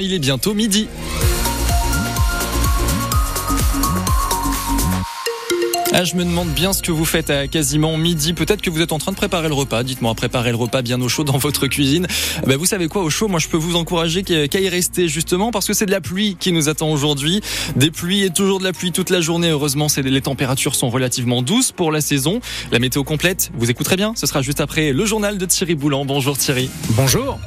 Il est bientôt midi. Ah, je me demande bien ce que vous faites à quasiment midi. Peut-être que vous êtes en train de préparer le repas. Dites-moi, préparer le repas bien au chaud dans votre cuisine. Ben, vous savez quoi, au chaud, moi je peux vous encourager qu'à y rester justement parce que c'est de la pluie qui nous attend aujourd'hui. Des pluies et toujours de la pluie toute la journée. Heureusement, les températures sont relativement douces pour la saison. La météo complète, vous écouterez bien. Ce sera juste après le journal de Thierry Boulan. Bonjour Thierry. Bonjour.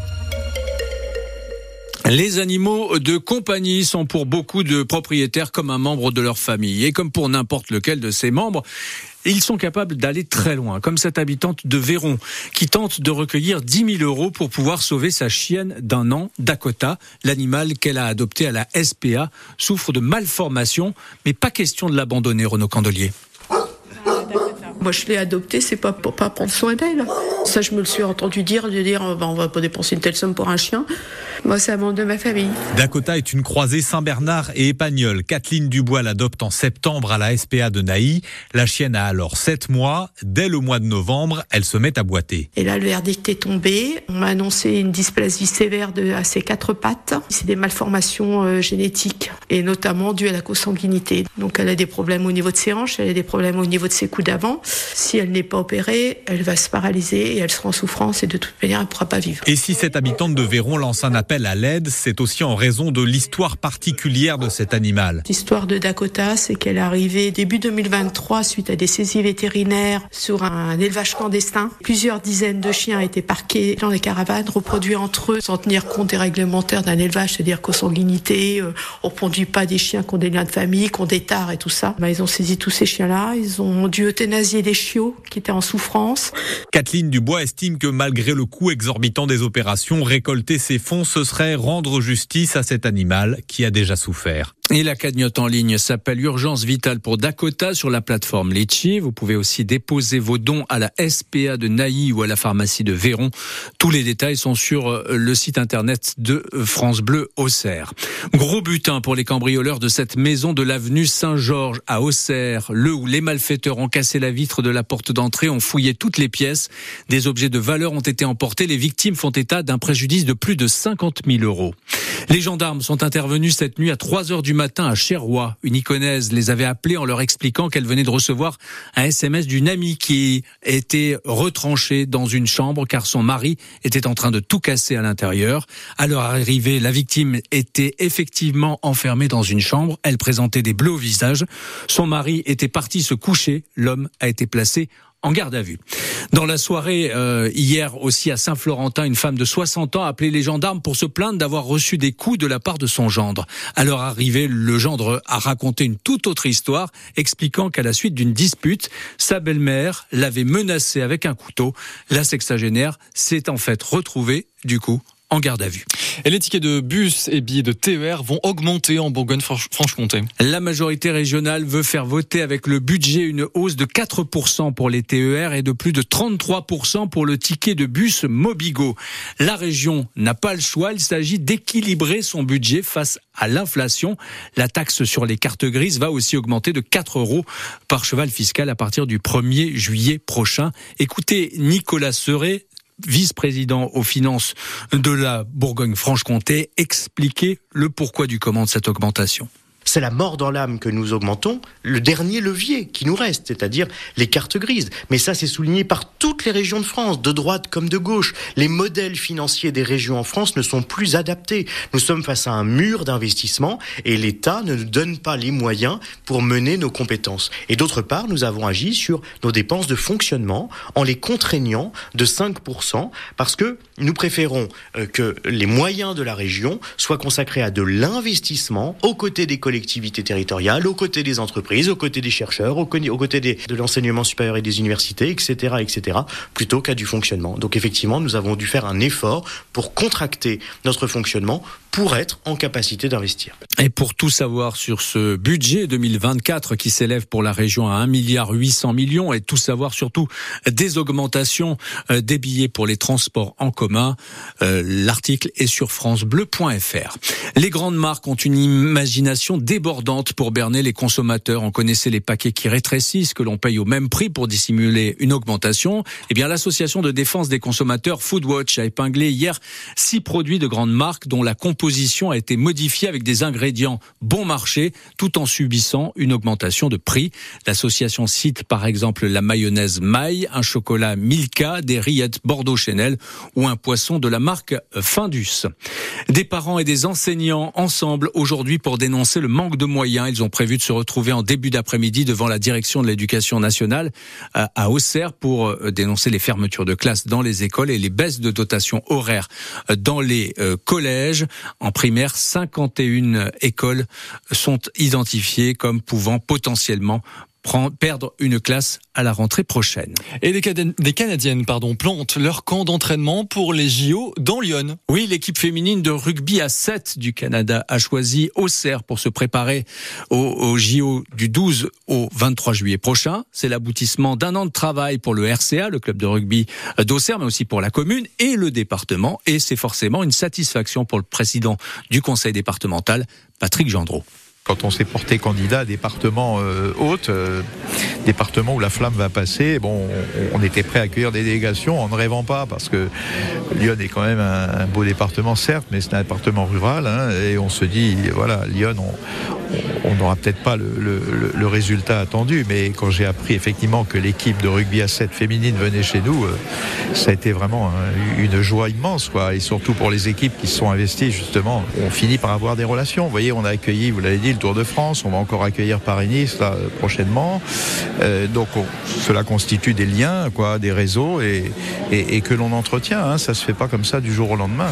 Les animaux de compagnie sont pour beaucoup de propriétaires comme un membre de leur famille. Et comme pour n'importe lequel de ces membres, ils sont capables d'aller très loin, comme cette habitante de Véron, qui tente de recueillir 10 000 euros pour pouvoir sauver sa chienne d'un an, Dakota. L'animal qu'elle a adopté à la SPA souffre de malformation, mais pas question de l'abandonner, Renaud Candelier. Moi, je l'ai adopté, c'est pas pour pas prendre soin d'elle. Ça, je me le suis entendu dire, de dire, bah, on va pas dépenser une telle somme pour un chien. Moi, c'est un membre de ma famille. Dakota est une croisée Saint-Bernard et Épagnol. Kathleen Dubois l'adopte en septembre à la SPA de Naï. La chienne a alors 7 mois. Dès le mois de novembre, elle se met à boiter. Et là, le verdict est tombé. On m'a annoncé une dysplasie sévère de, à ses quatre pattes. C'est des malformations euh, génétiques et notamment dues à la consanguinité. Donc, elle a des problèmes au niveau de ses hanches, elle a des problèmes au niveau de ses coups d'avant. Si elle n'est pas opérée, elle va se paralyser et elle sera en souffrance et de toute manière, elle ne pourra pas vivre. Et si cette habitante de Véron lance un appel à l'aide, c'est aussi en raison de l'histoire particulière de cet animal. L'histoire de Dakota, c'est qu'elle est arrivée début 2023 suite à des saisies vétérinaires sur un élevage clandestin. Plusieurs dizaines de chiens étaient parqués dans les caravanes, reproduits entre eux sans tenir compte des réglementaires d'un élevage, c'est-à-dire consanguinité, euh, on ne produit pas des chiens qui ont des liens de famille, qui ont des tares et tout ça. Bah, ils ont saisi tous ces chiens-là, ils ont dû euthanasier des chiots qui étaient en souffrance. Kathleen Dubois estime que malgré le coût exorbitant des opérations, récolter ces fonds, ce serait rendre justice à cet animal qui a déjà souffert. Et la cagnotte en ligne s'appelle Urgence Vitale pour Dakota sur la plateforme Litchi. Vous pouvez aussi déposer vos dons à la SPA de Naï ou à la pharmacie de Véron. Tous les détails sont sur euh, le site internet de France Bleu Auxerre. Gros butin pour les cambrioleurs de cette maison de l'avenue Saint-Georges à Auxerre, le où les malfaiteurs ont cassé la vitre de la porte d'entrée, ont fouillé toutes les pièces. Des objets de valeur ont été emportés. Les victimes font état d'un préjudice de plus de 50 000 euros. Les gendarmes sont intervenus cette nuit à 3 heures du matin à Cherrois. Une iconaise les avait appelés en leur expliquant qu'elle venait de recevoir un SMS d'une amie qui était retranchée dans une chambre car son mari était en train de tout casser à l'intérieur. À leur arrivée, la victime était effectivement enfermée dans une chambre. Elle présentait des bleus au visage. Son mari était parti se coucher. L'homme a été placé en garde à vue. Dans la soirée euh, hier aussi à Saint-Florentin, une femme de 60 ans a appelé les gendarmes pour se plaindre d'avoir reçu des coups de la part de son gendre. À leur arrivée, le gendre a raconté une toute autre histoire, expliquant qu'à la suite d'une dispute, sa belle-mère l'avait menacé avec un couteau. La sexagénaire s'est en fait retrouvée, du coup, en garde à vue. Et les tickets de bus et billets de TER vont augmenter en Bourgogne-Franche-Comté. La majorité régionale veut faire voter avec le budget une hausse de 4% pour les TER et de plus de 33% pour le ticket de bus Mobigo. La région n'a pas le choix, il s'agit d'équilibrer son budget face à l'inflation. La taxe sur les cartes grises va aussi augmenter de 4 euros par cheval fiscal à partir du 1er juillet prochain. Écoutez Nicolas Serret, vice-président aux finances de la Bourgogne-Franche-Comté, expliquer le pourquoi du comment de cette augmentation c'est la mort dans l'âme que nous augmentons, le dernier levier qui nous reste, c'est-à-dire les cartes grises. Mais ça, c'est souligné par toutes les régions de France, de droite comme de gauche. Les modèles financiers des régions en France ne sont plus adaptés. Nous sommes face à un mur d'investissement et l'État ne nous donne pas les moyens pour mener nos compétences. Et d'autre part, nous avons agi sur nos dépenses de fonctionnement en les contraignant de 5% parce que nous préférons euh, que les moyens de la région soient consacrés à de l'investissement aux côtés des collectivités collectivités territoriales, aux côtés des entreprises, aux côtés des chercheurs, aux, côtés de l'enseignement supérieur et des universités, etc., etc., plutôt qu'à du fonctionnement. Donc effectivement, nous avons dû faire un effort pour contracter notre fonctionnement pour être en capacité d'investir. Et pour tout savoir sur ce budget 2024 qui s'élève pour la région à 1 milliard 800 millions et tout savoir surtout des augmentations euh, des billets pour les transports en commun, euh, l'article est sur francebleu.fr. Les grandes marques ont une imagination débordante pour berner les consommateurs. On connaissait les paquets qui rétrécissent, que l'on paye au même prix pour dissimuler une augmentation. Eh bien, l'association de défense des consommateurs Foodwatch a épinglé hier six produits de grandes marques dont la composition a été modifiée avec des ingrédients bon marché tout en subissant une augmentation de prix. L'association cite par exemple la mayonnaise Maille, un chocolat Milka, des rillettes Bordeaux Chanel ou un poisson de la marque Findus. Des parents et des enseignants ensemble aujourd'hui pour dénoncer le manque de moyens. Ils ont prévu de se retrouver en début d'après-midi devant la direction de l'éducation nationale à Auxerre pour euh, dénoncer les fermetures de classes dans les écoles et les baisses de dotation horaire euh, dans les euh, collèges. En primaire, 51 écoles sont identifiées comme pouvant potentiellement perdre une classe à la rentrée prochaine. Et des, des Canadiennes pardon, plantent leur camp d'entraînement pour les JO dans Lyon. Oui, l'équipe féminine de rugby à 7 du Canada a choisi Auxerre pour se préparer aux, JO du 12 au 23 juillet prochain. C'est l'aboutissement d'un an de travail pour le RCA, le club de rugby d'Auxerre, mais aussi pour la commune et le département. Et c'est forcément une satisfaction pour le président du conseil départemental, Patrick Gendreau quand on s'est porté candidat à département haute, département où la flamme va passer, bon, on, était prêt à accueillir des délégations en ne rêvant pas, parce que Lyon est quand même un, beau département, certes, mais c'est un département rural, hein, et on se dit, voilà, Lyon, on n'aura peut-être pas le, résultat attendu, mais quand j'ai appris effectivement que l'équipe de rugby à 7 féminine venait chez nous, euh, ça a été vraiment une joie immense, quoi, et surtout pour les équipes qui se sont investies, justement, on finit par avoir des relations. Vous voyez, on a accueilli, vous l'avez dit, Tour de France. On va encore accueillir Paris-Nice prochainement. Euh, donc cela constitue des liens, quoi, des réseaux et, et, que l'on entretient. Hein. Ça se fait pas comme ça du jour au lendemain.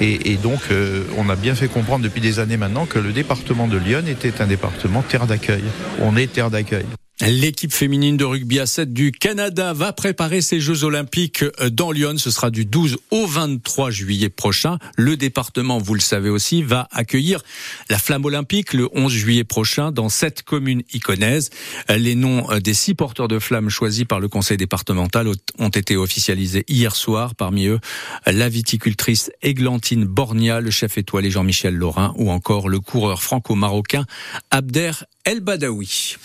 Et, donc euh, on a bien fait comprendre depuis des années maintenant que le département de Lyon était un département terre d'accueil. On est terre d'accueil. L'équipe féminine de rugby à 7 du Canada va préparer ses Jeux Olympiques dans Lyon. Ce sera du 12 au 23 juillet prochain. Le département, vous le savez aussi, va accueillir la flamme olympique le 11 juillet prochain dans sept communes iconaises. Les noms des six porteurs de flammes choisis par le conseil départemental ont été officialisés hier soir. Parmi eux, la viticultrice Églantine Bornia, le chef étoilé Jean-Michel Laurin ou encore le coureur franco-marocain Abder El Badawi.